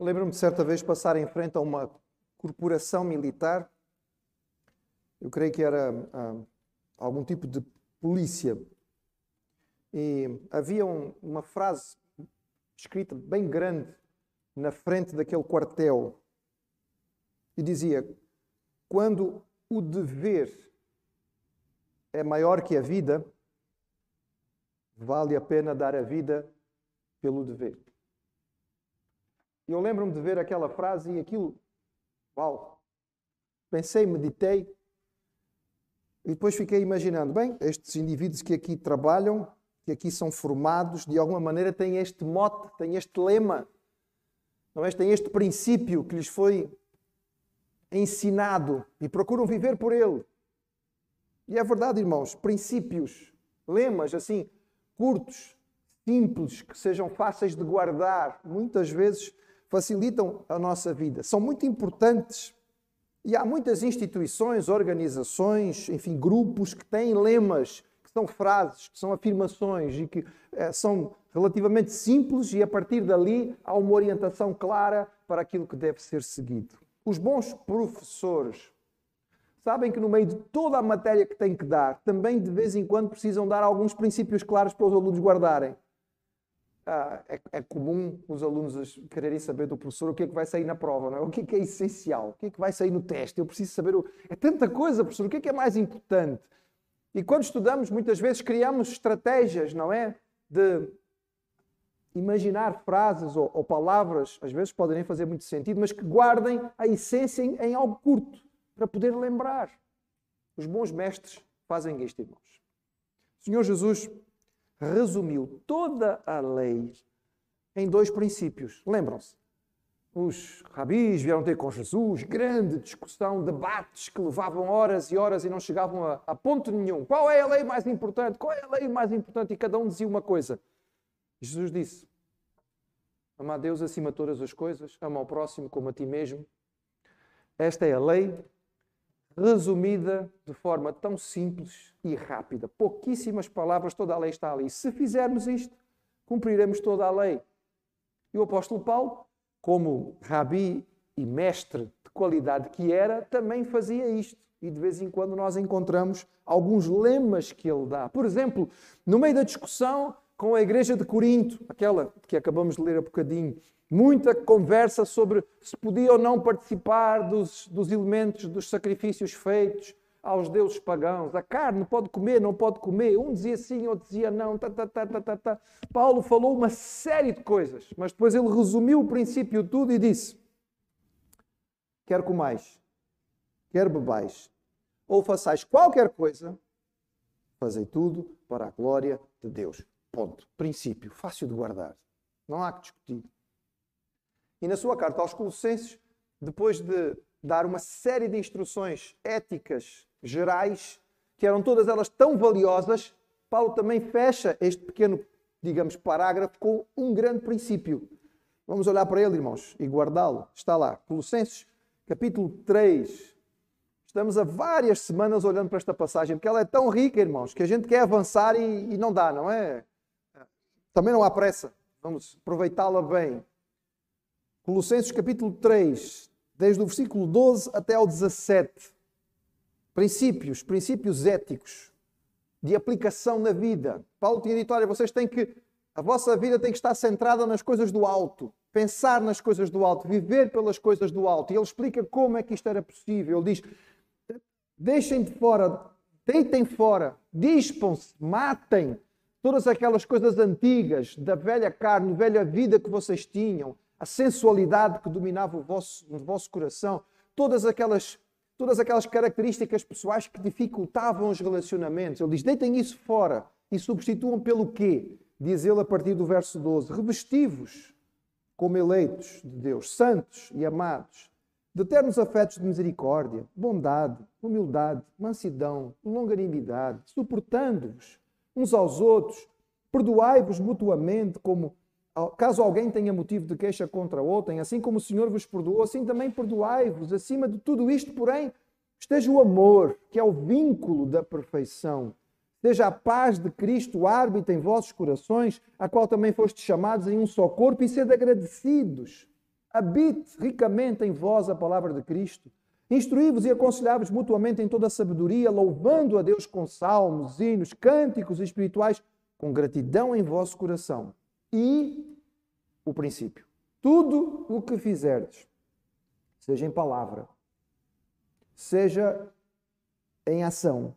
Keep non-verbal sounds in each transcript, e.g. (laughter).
Lembro-me de certa vez passar em frente a uma corporação militar. Eu creio que era ah, algum tipo de polícia. E havia um, uma frase escrita bem grande na frente daquele quartel. E dizia: Quando o dever é maior que a vida, vale a pena dar a vida pelo dever. E eu lembro-me de ver aquela frase e aquilo, uau! Pensei, meditei e depois fiquei imaginando: bem, estes indivíduos que aqui trabalham, que aqui são formados, de alguma maneira têm este mote, têm este lema, não é? têm este princípio que lhes foi ensinado e procuram viver por ele. E é verdade, irmãos, princípios, lemas assim, curtos, simples, que sejam fáceis de guardar, muitas vezes facilitam a nossa vida. São muito importantes e há muitas instituições, organizações, enfim, grupos que têm lemas, que são frases, que são afirmações e que eh, são relativamente simples e a partir dali há uma orientação clara para aquilo que deve ser seguido. Os bons professores sabem que no meio de toda a matéria que têm que dar, também de vez em quando precisam dar alguns princípios claros para os alunos guardarem ah, é, é, comum os alunos quererem saber do professor o que é que vai sair na prova, não é? o que é que é essencial, o que é que vai sair no teste. Eu preciso saber. O... É tanta coisa, professor, o que é que é mais importante? E quando estudamos, muitas vezes criamos estratégias, não é? De imaginar frases ou, ou palavras, às vezes podem nem fazer muito sentido, mas que guardem a essência em, em algo curto, para poder lembrar. Os bons mestres fazem isto, irmãos. Senhor Jesus resumiu toda a lei em dois princípios. Lembram-se? Os rabis vieram ter com Jesus, grande discussão, debates que levavam horas e horas e não chegavam a, a ponto nenhum. Qual é a lei mais importante? Qual é a lei mais importante? E cada um dizia uma coisa. Jesus disse: Ama a Deus acima de todas as coisas, ama ao próximo como a ti mesmo. Esta é a lei resumida de forma tão simples e rápida. Pouquíssimas palavras, toda a lei está ali. Se fizermos isto, cumpriremos toda a lei. E o apóstolo Paulo, como rabi e mestre de qualidade que era, também fazia isto. E de vez em quando nós encontramos alguns lemas que ele dá. Por exemplo, no meio da discussão com a igreja de Corinto, aquela que acabamos de ler há bocadinho, muita conversa sobre se podia ou não participar dos, dos elementos dos sacrifícios feitos aos deuses pagãos. A carne pode comer, não pode comer. Um dizia sim, outro dizia não. Tá, tá, tá, tá, tá, tá. Paulo falou uma série de coisas, mas depois ele resumiu o princípio tudo e disse: Quer comais, quer bebais, ou façais qualquer coisa, fazei tudo para a glória de Deus. Ponto. Princípio. Fácil de guardar. Não há que discutir. E na sua carta aos Colossenses, depois de dar uma série de instruções éticas gerais, que eram todas elas tão valiosas, Paulo também fecha este pequeno, digamos, parágrafo com um grande princípio. Vamos olhar para ele, irmãos, e guardá-lo. Está lá, Colossenses, capítulo 3. Estamos há várias semanas olhando para esta passagem, porque ela é tão rica, irmãos, que a gente quer avançar e, e não dá, não é? Também não há pressa. Vamos aproveitá-la bem. Colossenses capítulo 3, desde o versículo 12 até ao 17. Princípios, princípios éticos de aplicação na vida. Paulo tinha dito: olha, vocês têm que. A vossa vida tem que estar centrada nas coisas do alto, pensar nas coisas do alto, viver pelas coisas do alto. E ele explica como é que isto era possível. Ele diz: deixem de fora, deitem fora, dispam-se, matem todas aquelas coisas antigas da velha carne, velha vida que vocês tinham, a sensualidade que dominava o vosso, vosso coração, todas aquelas, todas aquelas características pessoais que dificultavam os relacionamentos. Ele diz: deitem isso fora e substituam pelo quê? Diz ele a partir do verso 12: revestivos como eleitos de Deus, santos e amados, de eternos afetos de misericórdia, bondade, humildade, mansidão, longanimidade, suportando-vos uns aos outros, perdoai-vos mutuamente, como caso alguém tenha motivo de queixa contra outrem, assim como o Senhor vos perdoou, assim também perdoai-vos. Acima de tudo isto, porém, esteja o amor, que é o vínculo da perfeição. Seja a paz de Cristo árbitro em vossos corações, a qual também fostes chamados em um só corpo, e sede agradecidos. Habite ricamente em vós a palavra de Cristo. Instruí-vos e aconselhai-vos mutuamente em toda a sabedoria, louvando a Deus com salmos, hinos, cânticos espirituais, com gratidão em vosso coração. E o princípio: tudo o que fizerdes, seja em palavra, seja em ação,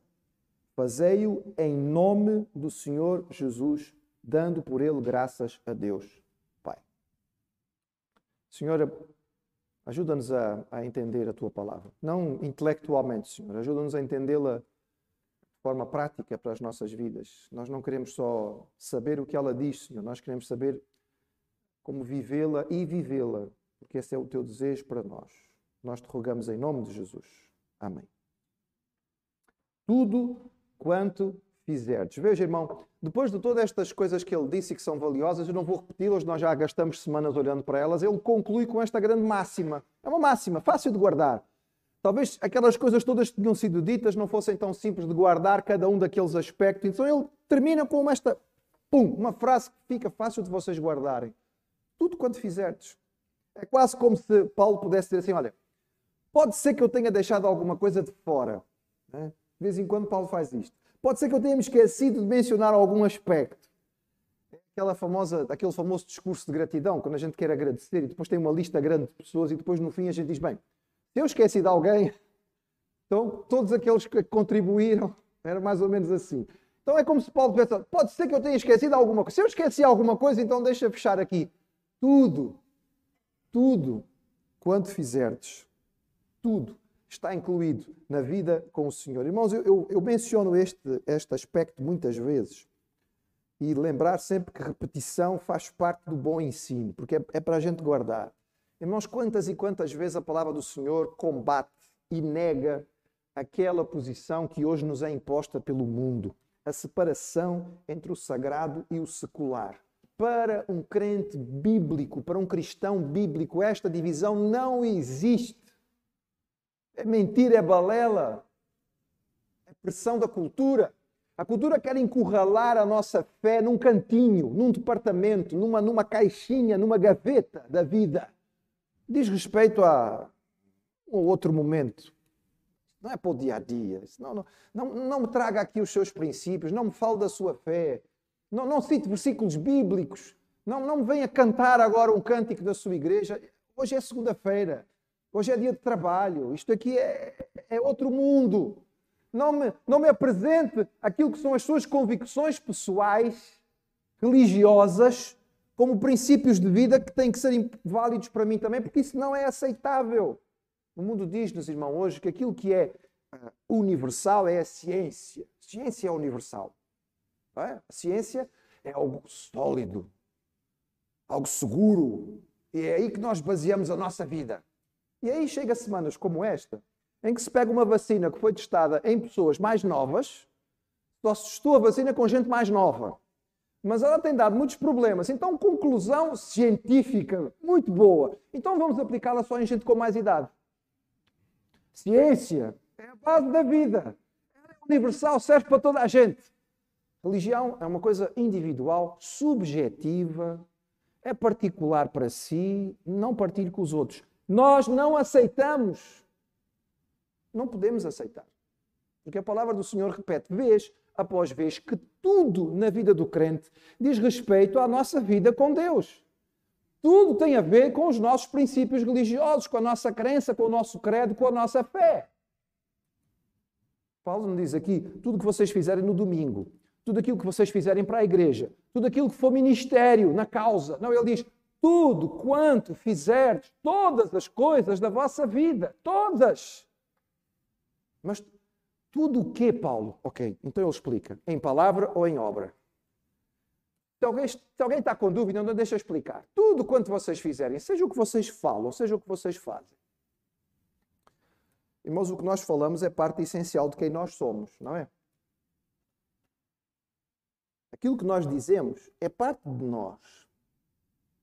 fazei-o em nome do Senhor Jesus, dando por ele graças a Deus, Pai. Senhor, ajuda-nos a, a, entender a tua palavra. Não intelectualmente, Senhor, ajuda-nos a entendê-la forma prática para as nossas vidas. Nós não queremos só saber o que ela diz, Senhor, nós queremos saber como vivê-la e vivê-la, porque esse é o teu desejo para nós. Nós te rogamos em nome de Jesus. Amém. Tudo quanto fizerdes. Veja, irmão, depois de todas estas coisas que ele disse e que são valiosas, eu não vou repeti-las, nós já gastamos semanas olhando para elas, ele conclui com esta grande máxima. É uma máxima, fácil de guardar. Talvez aquelas coisas todas que tinham sido ditas não fossem tão simples de guardar cada um daqueles aspectos. Então ele termina com esta, pum, uma frase que fica fácil de vocês guardarem. Tudo quanto fizerdes. É quase como se Paulo pudesse dizer assim: olha, pode ser que eu tenha deixado alguma coisa de fora. Né? De vez em quando Paulo faz isto. Pode ser que eu tenha esquecido de mencionar algum aspecto. Aquela famosa, aquele famoso discurso de gratidão, quando a gente quer agradecer e depois tem uma lista grande de pessoas e depois no fim a gente diz, bem, se eu esqueci de alguém, então todos aqueles que contribuíram, era mais ou menos assim. Então é como se Paulo tivesse, pode ser que eu tenha esquecido alguma coisa. Se eu esqueci alguma coisa, então deixa fechar aqui. Tudo, tudo quanto fizerdes, tudo está incluído na vida com o Senhor. Irmãos, eu, eu, eu menciono este, este aspecto muitas vezes e lembrar sempre que repetição faz parte do bom ensino, porque é, é para a gente guardar. Irmãos, quantas e quantas vezes a palavra do Senhor combate e nega aquela posição que hoje nos é imposta pelo mundo, a separação entre o sagrado e o secular. Para um crente bíblico, para um cristão bíblico, esta divisão não existe. É mentira, é balela. É pressão da cultura. A cultura quer encurralar a nossa fé num cantinho, num departamento, numa, numa caixinha, numa gaveta da vida. Diz respeito a um ou outro momento. Não é para o dia a dia. Não, não, não, não me traga aqui os seus princípios, não me fale da sua fé. Não, não cite versículos bíblicos. Não, não me venha cantar agora um cântico da sua igreja. Hoje é segunda-feira. Hoje é dia de trabalho. Isto aqui é, é outro mundo. Não me, não me apresente aquilo que são as suas convicções pessoais, religiosas, como princípios de vida que têm que ser válidos para mim também, porque isso não é aceitável. O mundo diz-nos, irmão, hoje que aquilo que é uh, universal é a ciência. Ciência é universal. É? A ciência é algo sólido, algo seguro. E é aí que nós baseamos a nossa vida. E aí chega semanas como esta, em que se pega uma vacina que foi testada em pessoas mais novas, só se testou a vacina com gente mais nova. Mas ela tem dado muitos problemas. Então, conclusão científica muito boa. Então, vamos aplicá-la só em gente com mais idade. Ciência é a base da vida. É universal, serve para toda a gente. Religião é uma coisa individual, subjetiva, é particular para si, não partilhe com os outros. Nós não aceitamos. Não podemos aceitar. Porque a palavra do Senhor repete vez após vez que tudo na vida do crente diz respeito à nossa vida com Deus. Tudo tem a ver com os nossos princípios religiosos, com a nossa crença, com o nosso credo, com a nossa fé. Paulo não diz aqui tudo que vocês fizerem no domingo, tudo aquilo que vocês fizerem para a igreja, tudo aquilo que for ministério na causa. Não, ele diz tudo quanto fizerdes, todas as coisas da vossa vida, todas. Mas tudo o que, Paulo? Ok, então ele explica, em palavra ou em obra. Se alguém, se alguém está com dúvida, não deixa explicar. Tudo quanto vocês fizerem, seja o que vocês falam, seja o que vocês fazem. Irmãos, o que nós falamos é parte essencial de quem nós somos, não é? Aquilo que nós dizemos é parte de nós.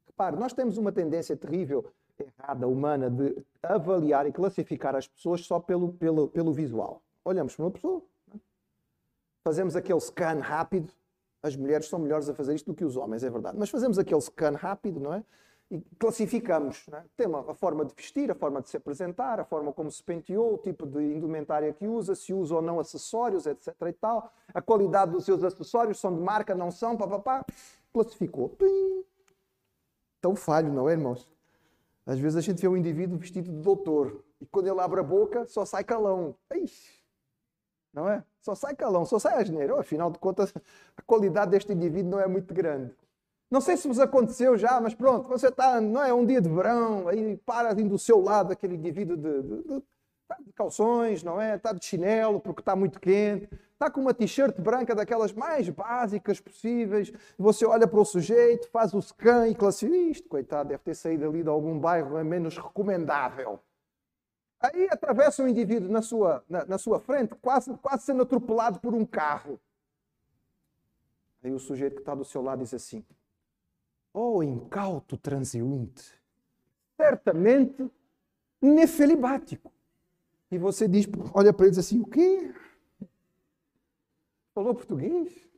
Repare, nós temos uma tendência terrível, errada, humana, de avaliar e classificar as pessoas só pelo, pelo, pelo visual. Olhamos para uma pessoa, é? fazemos aquele scan rápido. As mulheres são melhores a fazer isto do que os homens, é verdade. Mas fazemos aquele scan rápido, não é? e classificamos. É? Tem uma, a forma de vestir, a forma de se apresentar, a forma como se penteou, o tipo de indumentária que usa, se usa ou não acessórios, etc. e tal. A qualidade dos seus acessórios, são de marca, não são, papapá. Classificou. Pim. Tão falho, não é, irmãos? Às vezes a gente vê um indivíduo vestido de doutor e quando ele abre a boca só sai calão. Ixi. Não é? Só sai calão, só sai asneiro. Afinal de contas, a qualidade deste indivíduo não é muito grande. Não sei se vos aconteceu já, mas pronto, você está, não é um dia de verão, aí para assim do seu lado aquele indivíduo de, de, de, tá de calções, não é? Está de chinelo porque está muito quente, está com uma t-shirt branca daquelas mais básicas possíveis. Você olha para o sujeito, faz o scan e classifica isto, coitado, deve ter saído ali de algum bairro é menos recomendável. Aí atravessa um indivíduo na sua, na, na sua frente, quase, quase sendo atropelado por um carro. Aí o sujeito que está do seu lado diz assim: Oh, incauto transeunte, certamente nefelibático. E você diz, olha para ele e diz assim: o quê? Falou português?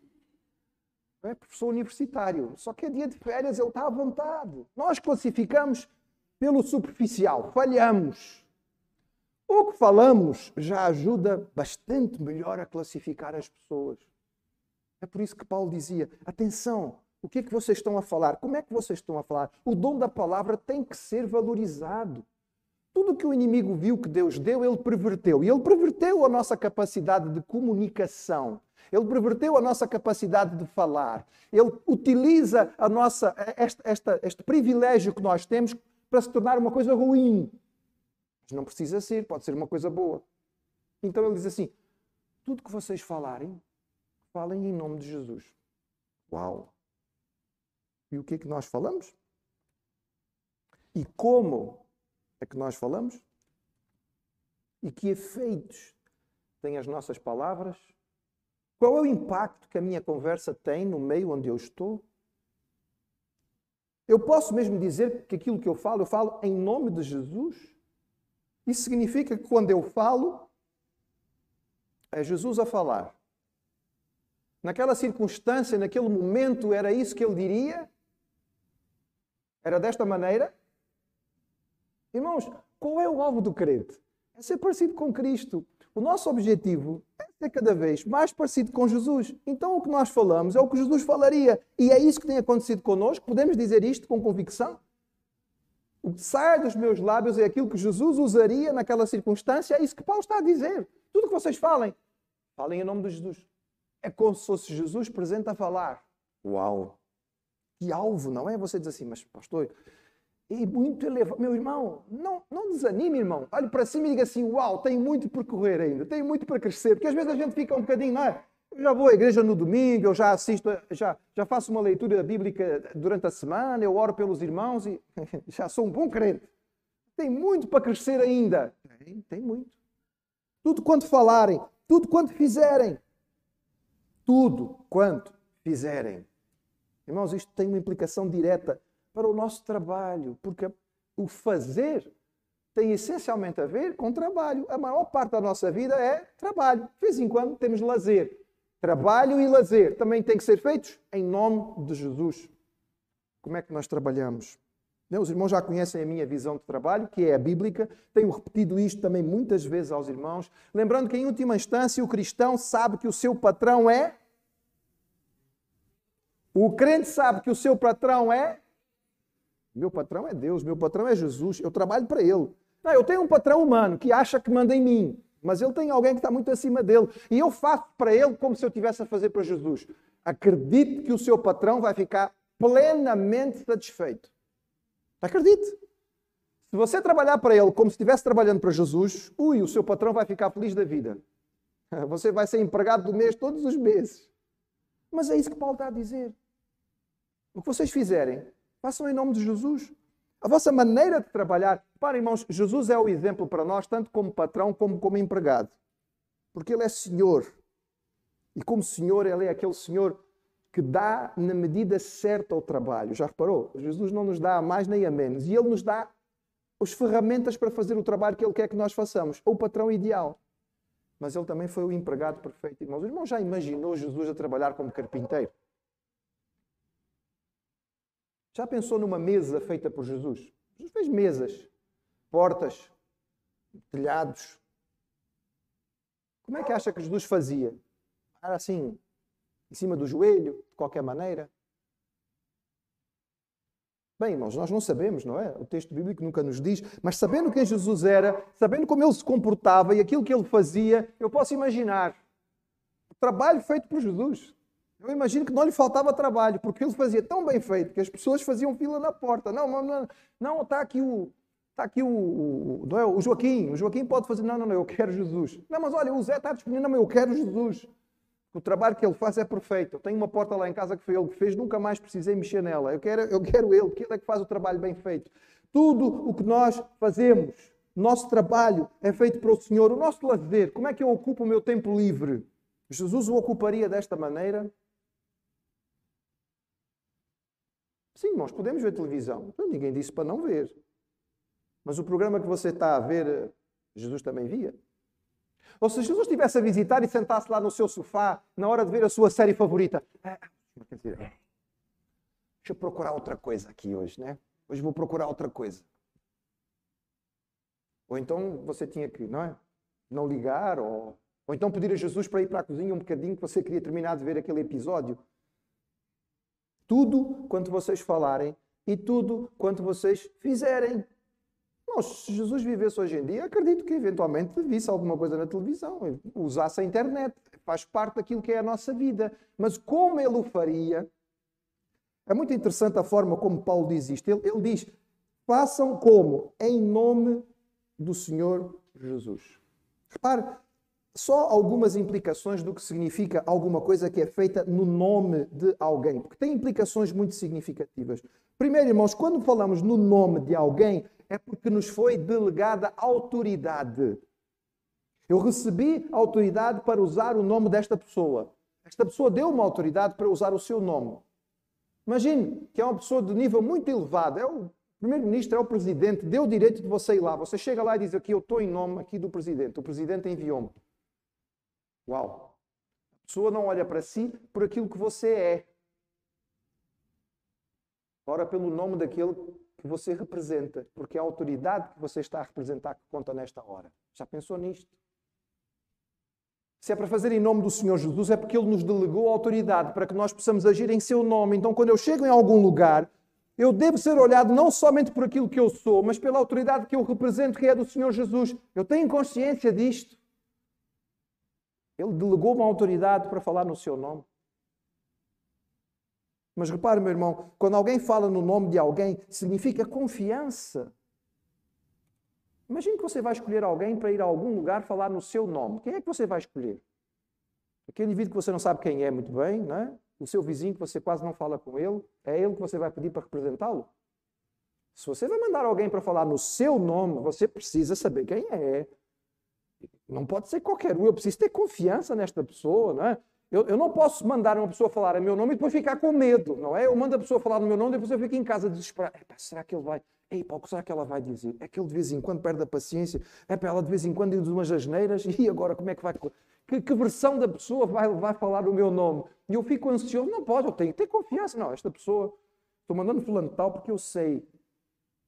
É professor universitário, só que é dia de férias, ele está à vontade. Nós classificamos pelo superficial, falhamos. O que falamos já ajuda bastante melhor a classificar as pessoas. É por isso que Paulo dizia: atenção, o que é que vocês estão a falar? Como é que vocês estão a falar? O dom da palavra tem que ser valorizado. Tudo que o inimigo viu que Deus deu, ele perverteu. E ele perverteu a nossa capacidade de comunicação. Ele perverteu a nossa capacidade de falar. Ele utiliza a nossa, este privilégio que nós temos para se tornar uma coisa ruim. Não precisa ser, pode ser uma coisa boa. Então ele diz assim: tudo que vocês falarem, falem em nome de Jesus. Uau! E o que é que nós falamos? E como é que nós falamos? E que efeitos têm as nossas palavras? Qual é o impacto que a minha conversa tem no meio onde eu estou? Eu posso mesmo dizer que aquilo que eu falo, eu falo em nome de Jesus? Isso significa que quando eu falo, é Jesus a falar. Naquela circunstância, naquele momento, era isso que ele diria? Era desta maneira? Irmãos, qual é o alvo do crente? É ser parecido com Cristo. O nosso objetivo é ser cada vez mais parecido com Jesus. Então, o que nós falamos é o que Jesus falaria. E é isso que tem acontecido connosco. Podemos dizer isto com convicção? O que sai dos meus lábios é aquilo que Jesus usaria naquela circunstância. É isso que Paulo está a dizer. Tudo que vocês falem, falem em nome de Jesus. É como se fosse Jesus presente a falar. Uau! que alvo, não é? Você diz assim, mas pastor, é muito elevado. Meu irmão, não, não desanime, irmão. Olhe para cima e diga assim: Uau, tenho muito por correr ainda, tenho muito para crescer. Porque às vezes a gente fica um bocadinho, não é? Eu já vou à igreja no domingo, eu já assisto, já, já faço uma leitura bíblica durante a semana, eu oro pelos irmãos e (laughs) já sou um bom crente. Tem muito para crescer ainda. Tem, tem muito. Tudo quanto falarem, tudo quanto fizerem. Tudo quanto fizerem. Irmãos, isto tem uma implicação direta para o nosso trabalho, porque o fazer tem essencialmente a ver com trabalho. A maior parte da nossa vida é trabalho. De vez em quando temos lazer. Trabalho e lazer também têm que ser feitos em nome de Jesus. Como é que nós trabalhamos? Os irmãos já conhecem a minha visão de trabalho, que é a bíblica. Tenho repetido isto também muitas vezes aos irmãos. Lembrando que, em última instância, o cristão sabe que o seu patrão é o crente sabe que o seu patrão é. Meu patrão é Deus, meu patrão é Jesus, eu trabalho para ele. Não, eu tenho um patrão humano que acha que manda em mim, mas ele tem alguém que está muito acima dele. E eu faço para ele como se eu estivesse a fazer para Jesus. Acredite que o seu patrão vai ficar plenamente satisfeito. Acredite. Se você trabalhar para ele como se estivesse trabalhando para Jesus, ui, o seu patrão vai ficar feliz da vida. (laughs) Você vai ser empregado do mês todos os meses. Mas é isso que Paulo está a dizer. O que vocês fizerem, façam em nome de Jesus. A vossa maneira de trabalhar. Para, irmãos, Jesus é o exemplo para nós, tanto como patrão como como empregado. Porque Ele é Senhor. E como Senhor, Ele é aquele Senhor que dá na medida certa ao trabalho. Já reparou? Jesus não nos dá a mais nem a menos. E Ele nos dá as ferramentas para fazer o trabalho que Ele quer que nós façamos. O patrão ideal. Mas Ele também foi o empregado perfeito. Irmãos, o irmão já imaginou Jesus a trabalhar como carpinteiro? Já pensou numa mesa feita por Jesus? Jesus fez mesas, portas, telhados. Como é que acha que Jesus fazia? Era assim, em cima do joelho, de qualquer maneira? Bem, irmãos, nós não sabemos, não é? O texto bíblico nunca nos diz, mas sabendo quem Jesus era, sabendo como ele se comportava e aquilo que ele fazia, eu posso imaginar o trabalho feito por Jesus. Eu imagino que não lhe faltava trabalho, porque ele fazia tão bem feito que as pessoas faziam fila na porta. Não, não, não, está aqui o. Está aqui o, o, é, o Joaquim. O Joaquim pode fazer. Não, não, não, eu quero Jesus. Não, mas olha, o Zé está disponível. Não, eu quero Jesus. O trabalho que ele faz é perfeito. Eu tenho uma porta lá em casa que foi ele que fez, nunca mais precisei mexer nela. Eu quero, eu quero ele, porque ele é que faz o trabalho bem feito. Tudo o que nós fazemos, nosso trabalho é feito para o Senhor. O nosso lazer, como é que eu ocupo o meu tempo livre? Jesus o ocuparia desta maneira? Sim, nós podemos ver televisão. Ninguém disse para não ver. Mas o programa que você está a ver, Jesus também via. Ou se Jesus estivesse a visitar e sentasse lá no seu sofá, na hora de ver a sua série favorita. É, deixa eu procurar outra coisa aqui hoje, né? Hoje vou procurar outra coisa. Ou então você tinha que, não é? Não ligar, ou, ou então pedir a Jesus para ir para a cozinha um bocadinho que você queria terminar de ver aquele episódio. Tudo quanto vocês falarem e tudo quanto vocês fizerem. Não, se Jesus vivesse hoje em dia, acredito que eventualmente visse alguma coisa na televisão, usasse a internet, faz parte daquilo que é a nossa vida. Mas como ele o faria? É muito interessante a forma como Paulo diz isto. Ele, ele diz: façam como? Em nome do Senhor Jesus. Repare, só algumas implicações do que significa alguma coisa que é feita no nome de alguém, porque tem implicações muito significativas. Primeiro, irmãos, quando falamos no nome de alguém, é porque nos foi delegada autoridade. Eu recebi autoridade para usar o nome desta pessoa. Esta pessoa deu uma autoridade para usar o seu nome. Imagine que é uma pessoa de nível muito elevado, é o primeiro-ministro, é o presidente, deu o direito de você ir lá. Você chega lá e diz aqui, eu estou em nome aqui do presidente. O presidente enviou-me. Uau! A pessoa não olha para si por aquilo que você é. Ora pelo nome daquele que você representa, porque é a autoridade que você está a representar que conta nesta hora. Já pensou nisto? Se é para fazer em nome do Senhor Jesus, é porque Ele nos delegou a autoridade para que nós possamos agir em Seu nome. Então, quando eu chego em algum lugar, eu devo ser olhado não somente por aquilo que eu sou, mas pela autoridade que eu represento, que é do Senhor Jesus. Eu tenho consciência disto. Ele delegou uma autoridade para falar no seu nome. Mas repare, meu irmão, quando alguém fala no nome de alguém, significa confiança. Imagine que você vai escolher alguém para ir a algum lugar falar no seu nome. Quem é que você vai escolher? Aquele indivíduo que você não sabe quem é muito bem, não é? o seu vizinho que você quase não fala com ele, é ele que você vai pedir para representá-lo? Se você vai mandar alguém para falar no seu nome, você precisa saber quem é. Não pode ser qualquer um. Eu preciso ter confiança nesta pessoa, não é? Eu, eu, não posso mandar uma pessoa falar a meu nome e depois ficar com medo, não é? Eu mando a pessoa falar no meu nome e depois eu fico em casa desesperado. Epá, será que ele vai? Ei, pá, o que será que ela vai dizer? É que ele de vez em quando perde a paciência. É para ela de vez em quando diz umas asneiras (laughs) e agora como é que vai... Que, que, versão da pessoa vai, vai falar o meu nome? E eu fico ansioso. Não pode, eu tenho que ter confiança. Não, esta pessoa... Estou mandando fulano tal porque eu sei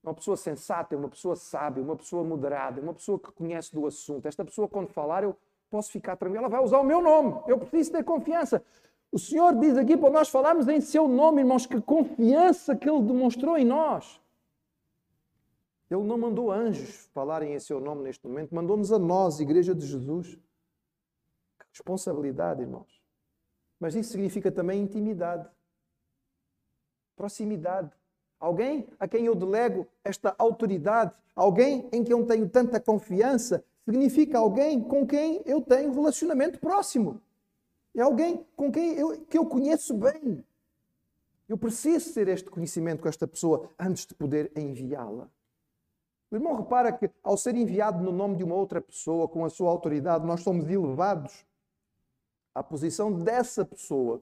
uma pessoa sensata, é uma pessoa sábia, uma pessoa moderada, uma pessoa que conhece do assunto. Esta pessoa, quando falar, eu posso ficar tranquilo. Ela vai usar o meu nome. Eu preciso ter confiança. O Senhor diz aqui para nós falarmos em seu nome, irmãos, que confiança que Ele demonstrou em nós. Ele não mandou anjos falarem em seu nome neste momento, mandou-nos a nós, Igreja de Jesus. Que responsabilidade, irmãos. Mas isso significa também intimidade, proximidade. Alguém a quem eu delego esta autoridade, alguém em quem eu tenho tanta confiança, significa alguém com quem eu tenho relacionamento próximo. É alguém com quem eu, que eu conheço bem. Eu preciso ter este conhecimento com esta pessoa antes de poder enviá-la. O irmão repara que, ao ser enviado no nome de uma outra pessoa, com a sua autoridade, nós somos elevados à posição dessa pessoa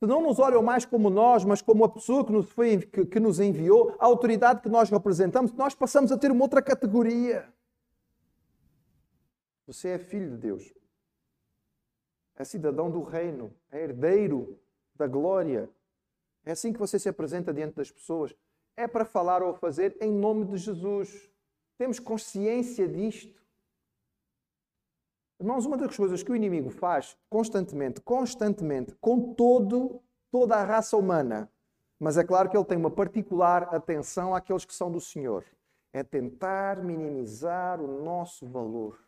não nos olham mais como nós, mas como a pessoa que nos, foi, que, que nos enviou, a autoridade que nós representamos, nós passamos a ter uma outra categoria. Você é filho de Deus. É cidadão do reino. É herdeiro da glória. É assim que você se apresenta diante das pessoas. É para falar ou fazer em nome de Jesus. Temos consciência disto. Irmãos, uma das coisas que o inimigo faz constantemente, constantemente, com todo, toda a raça humana, mas é claro que ele tem uma particular atenção àqueles que são do Senhor, é tentar minimizar o nosso valor.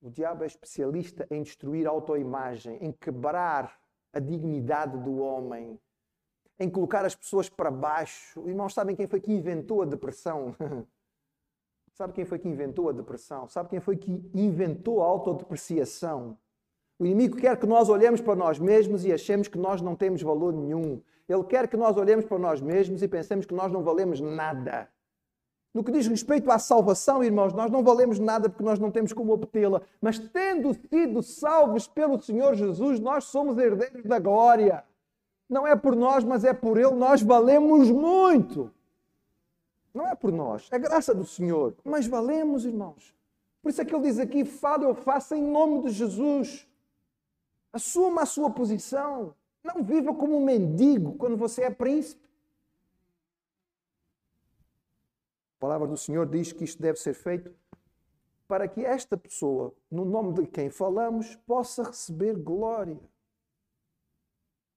O diabo é especialista em destruir a autoimagem, em quebrar a dignidade do homem, em colocar as pessoas para baixo. Irmãos, sabem quem foi que inventou a depressão? (laughs) Sabe quem foi que inventou a depressão? Sabe quem foi que inventou a autodepreciação? O inimigo quer que nós olhemos para nós mesmos e achemos que nós não temos valor nenhum. Ele quer que nós olhemos para nós mesmos e pensemos que nós não valemos nada. No que diz respeito à salvação, irmãos, nós não valemos nada porque nós não temos como obtê-la. Mas tendo sido salvos pelo Senhor Jesus, nós somos herdeiros da glória. Não é por nós, mas é por Ele. Nós valemos muito. Não é por nós, é graça do Senhor. Mas valemos, irmãos. Por isso é que ele diz aqui: fale ou faça em nome de Jesus. Assuma a sua posição. Não viva como um mendigo quando você é príncipe. A palavra do Senhor diz que isto deve ser feito para que esta pessoa, no nome de quem falamos, possa receber glória.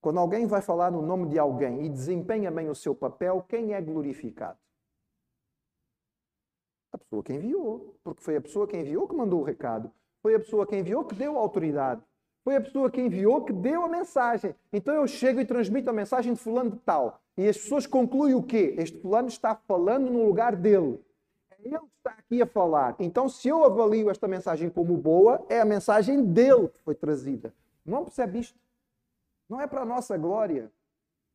Quando alguém vai falar no nome de alguém e desempenha bem o seu papel, quem é glorificado? Pessoa que enviou. Porque foi a pessoa que enviou que mandou o recado. Foi a pessoa que enviou que deu a autoridade. Foi a pessoa que enviou que deu a mensagem. Então eu chego e transmito a mensagem de fulano de tal. E as pessoas concluem o quê? Este fulano está falando no lugar dele. É ele está aqui a falar. Então, se eu avalio esta mensagem como boa, é a mensagem dele que foi trazida. Não percebe isto? Não é para a nossa glória.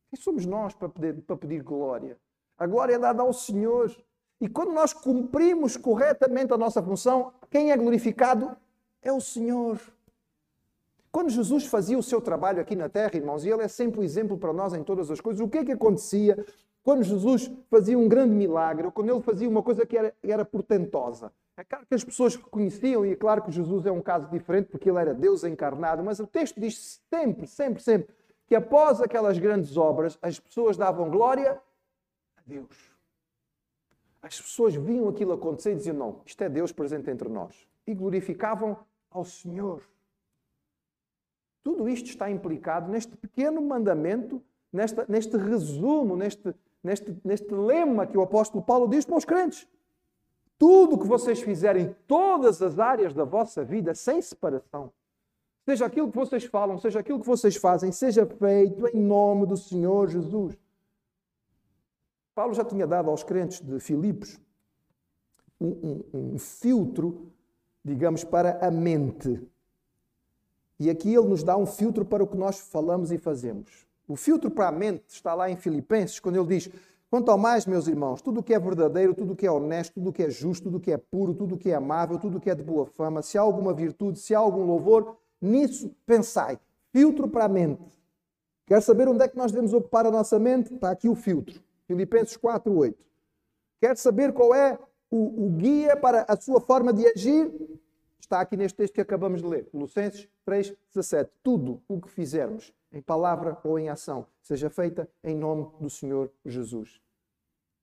Quem somos nós para pedir, para pedir glória? A glória é dada ao Senhor. E quando nós cumprimos corretamente a nossa função, quem é glorificado é o Senhor. Quando Jesus fazia o seu trabalho aqui na terra, irmãos, e ele é sempre o exemplo para nós em todas as coisas, o que é que acontecia quando Jesus fazia um grande milagre, ou quando ele fazia uma coisa que era, era portentosa? É claro que as pessoas reconheciam, e é claro que Jesus é um caso diferente, porque ele era Deus encarnado, mas o texto diz sempre, sempre, sempre, que após aquelas grandes obras, as pessoas davam glória a Deus. As pessoas viam aquilo acontecer e diziam: Não, isto é Deus presente entre nós. E glorificavam ao Senhor. Tudo isto está implicado neste pequeno mandamento, nesta, neste resumo, neste, neste, neste lema que o apóstolo Paulo diz para os crentes. Tudo o que vocês fizerem, todas as áreas da vossa vida, sem separação, seja aquilo que vocês falam, seja aquilo que vocês fazem, seja feito em nome do Senhor Jesus. Paulo já tinha dado aos crentes de Filipos um, um, um filtro, digamos, para a mente. E aqui ele nos dá um filtro para o que nós falamos e fazemos. O filtro para a mente está lá em Filipenses, quando ele diz: Quanto ao mais, meus irmãos, tudo o que é verdadeiro, tudo o que é honesto, tudo o que é justo, tudo o que é puro, tudo o que é amável, tudo o que é de boa fama, se há alguma virtude, se há algum louvor, nisso pensai. Filtro para a mente. Quer saber onde é que nós devemos ocupar a nossa mente? Está aqui o filtro. Filipenses 4, 8. Quer saber qual é o, o guia para a sua forma de agir? Está aqui neste texto que acabamos de ler, Colossenses 3, 17. Tudo o que fizermos, em palavra ou em ação, seja feita em nome do Senhor Jesus.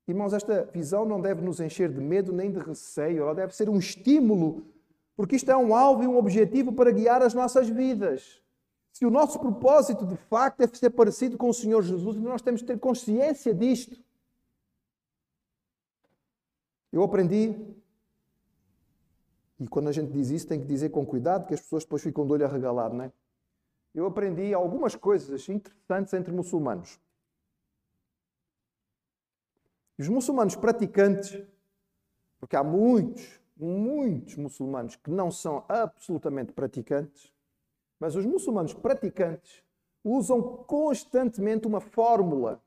Irmãos, esta visão não deve nos encher de medo nem de receio, ela deve ser um estímulo, porque isto é um alvo e um objetivo para guiar as nossas vidas. Se o nosso propósito de facto é ser parecido com o Senhor Jesus, nós temos que ter consciência disto. Eu aprendi e quando a gente diz isso, tem que dizer com cuidado, que as pessoas depois ficam de olho arregalado, não é? Eu aprendi algumas coisas interessantes entre muçulmanos. Os muçulmanos praticantes, porque há muitos, muitos muçulmanos que não são absolutamente praticantes, mas os muçulmanos praticantes usam constantemente uma fórmula,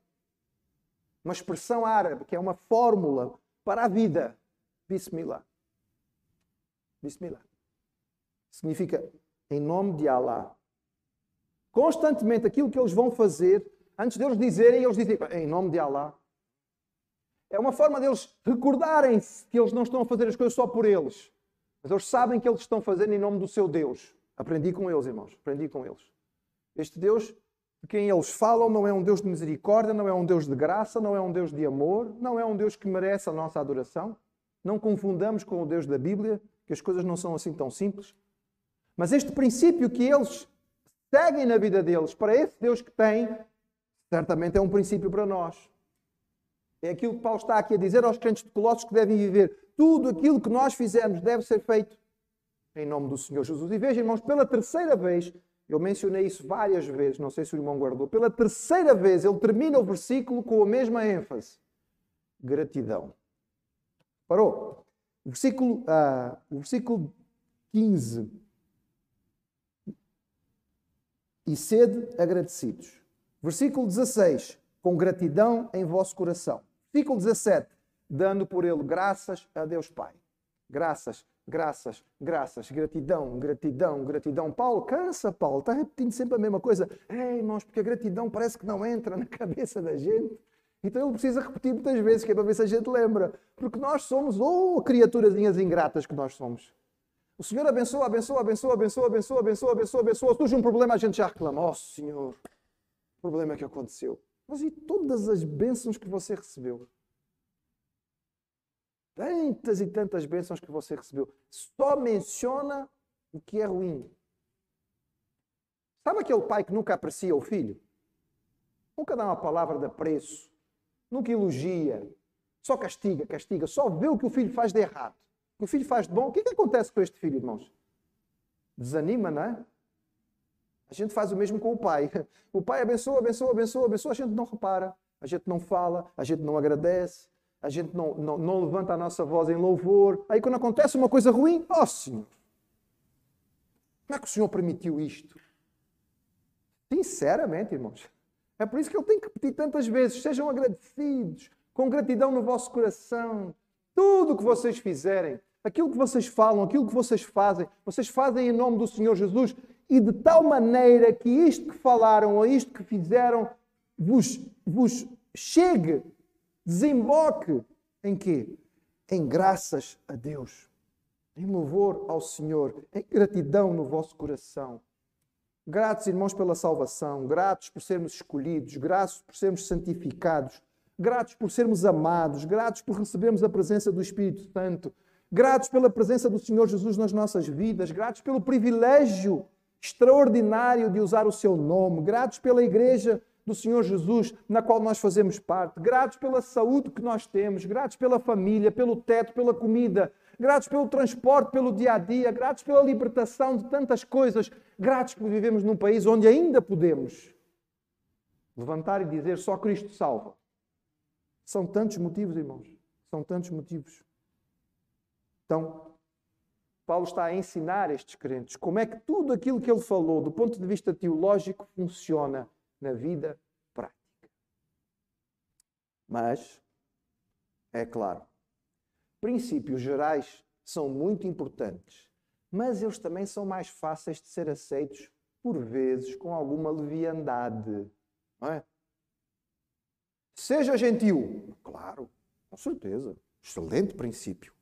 uma expressão árabe, que é uma fórmula para a vida. Bismillah. Bismillah. Significa em nome de Allah. Constantemente aquilo que eles vão fazer, antes deles dizerem, eles dizem em nome de Allah. É uma forma deles recordarem-se que eles não estão a fazer as coisas só por eles, mas eles sabem que eles estão fazendo em nome do seu Deus. Aprendi com eles, irmãos, aprendi com eles. Este Deus de quem eles falam não é um Deus de misericórdia, não é um Deus de graça, não é um Deus de amor, não é um Deus que merece a nossa adoração. Não confundamos com o Deus da Bíblia, que as coisas não são assim tão simples. Mas este princípio que eles seguem na vida deles, para esse Deus que tem, certamente é um princípio para nós. É aquilo que Paulo está aqui a dizer aos crentes de Colossos que devem viver. Tudo aquilo que nós fizermos deve ser feito em nome do Senhor Jesus. E vejam, irmãos, pela terceira vez, eu mencionei isso várias vezes, não sei se o irmão guardou, pela terceira vez ele termina o versículo com a mesma ênfase: gratidão. Parou. O versículo, ah, o versículo 15. E sede agradecidos. Versículo 16. Com gratidão em vosso coração. Versículo 17. Dando por ele graças a Deus Pai. Graças Graças, graças, gratidão, gratidão, gratidão. Paulo cansa, Paulo, está repetindo sempre a mesma coisa. Ei, irmãos, porque a gratidão parece que não entra (laughs) na cabeça da gente. Então ele precisa repetir muitas vezes, que é para ver se a gente lembra. Porque nós somos, oh, criaturazinhas ingratas que nós somos. O Senhor abençoa, abençoa, abençoa, abençoa, abençoa, abençoa, abençoa, abençoa. Surge um problema, a gente já reclama. Oh, Senhor, o problema é que aconteceu. Mas e todas as bênçãos que você recebeu? Tantas e tantas bênçãos que você recebeu. Só menciona o que é ruim. Sabe aquele pai que nunca aprecia o filho? Nunca dá uma palavra de apreço, nunca elogia, só castiga, castiga, só vê o que o filho faz de errado. O que o filho faz de bom, o que, é que acontece com este filho, irmãos? Desanima, não é? A gente faz o mesmo com o pai. (laughs) O pai abençoa, abençoa, abençoa, abençoa, a gente não repara, a gente não fala, a gente não agradece, a gente não, não, não, levanta a nossa voz em louvor. Aí quando acontece uma coisa ruim, ó oh, Senhor, como é que o Senhor permitiu isto? Sinceramente, irmãos, é por isso que eu tenho que repetir tantas vezes: sejam agradecidos, com gratidão no vosso coração. Tudo o que vocês fizerem, aquilo que vocês falam, aquilo que vocês fazem, vocês fazem em nome do Senhor Jesus e de tal maneira que isto que falaram ou isto que fizeram vos, vos chegue desemboque em quê? Em graças a Deus, em louvor ao Senhor, em gratidão no vosso coração. Gratos, irmãos, pela salvação, gratos por sermos escolhidos, gratos por sermos santificados, gratos por sermos amados, gratos por recebermos a presença do Espírito Santo, gratos pela presença do Senhor Jesus nas nossas vidas, gratos pelo privilégio extraordinário de usar o seu nome, gratos pela igreja do Senhor Jesus, na qual nós fazemos parte, gratos pela saúde que nós temos, gratos pela família, pelo teto, pela comida, gratos pelo transporte, pelo dia a dia, gratos pela libertação de tantas coisas, gratos por vivemos num país onde ainda podemos levantar e dizer só Cristo salva. São tantos motivos, irmãos, são tantos motivos. Então, Paulo está a ensinar estes crentes como é que tudo aquilo que ele falou, do ponto de vista teológico, funciona na vida prática. Mas, é claro, princípios gerais são muito importantes, mas eles também são mais fáceis de ser aceitos, por vezes, com alguma leviandade. Não é? Seja gentil. Claro, com certeza. Excelente princípio.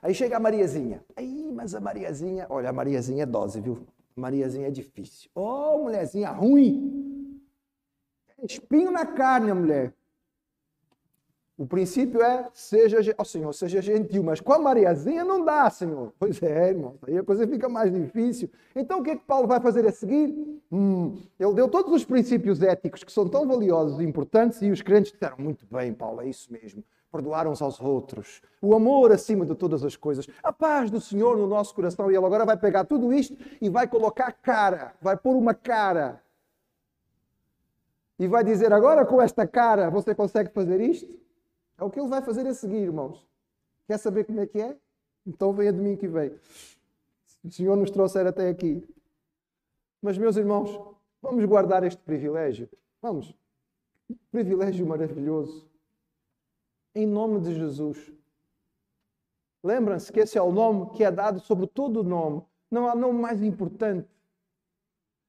Aí chega a Mariazinha. Aí, mas a Mariazinha, olha, a Mariazinha é dose, viu? A Mariazinha é difícil. Oh, mulherzinha ruim. Espinho na carne, a mulher. O princípio é, seja, oh, Senhor, seja gentil, mas com a Mariazinha não dá, Senhor. Pois é, irmão, aí a coisa fica mais difícil. Então o que é que Paulo vai fazer a seguir? Hum, ele deu todos os princípios éticos que são tão valiosos e importantes e os crentes disseram, muito bem, Paulo, é isso mesmo. Perdoar uns aos outros, o amor acima de todas as coisas, a paz do Senhor no nosso coração. E ele agora vai pegar tudo isto e vai colocar cara, vai pôr uma cara e vai dizer: agora com esta cara você consegue fazer isto? É o que ele vai fazer a seguir, irmãos. Quer saber como é que é? Então venha de mim que vem. O Senhor nos trouxer até aqui. Mas, meus irmãos, vamos guardar este privilégio. Vamos. Privilégio maravilhoso. Em nome de Jesus. Lembram-se que esse é o nome que é dado sobre todo o nome. Não há nome mais importante.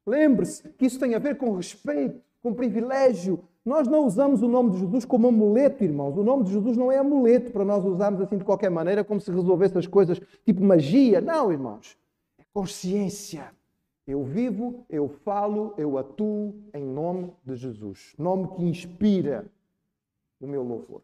Lembre-se que isso tem a ver com respeito com privilégio. Nós não usamos o nome de Jesus como amuleto, irmãos. O nome de Jesus não é amuleto para nós usarmos assim de qualquer maneira, como se resolvesse as coisas tipo magia. Não, irmãos. É consciência. Eu vivo, eu falo, eu atuo em nome de Jesus. Nome que inspira o meu louvor.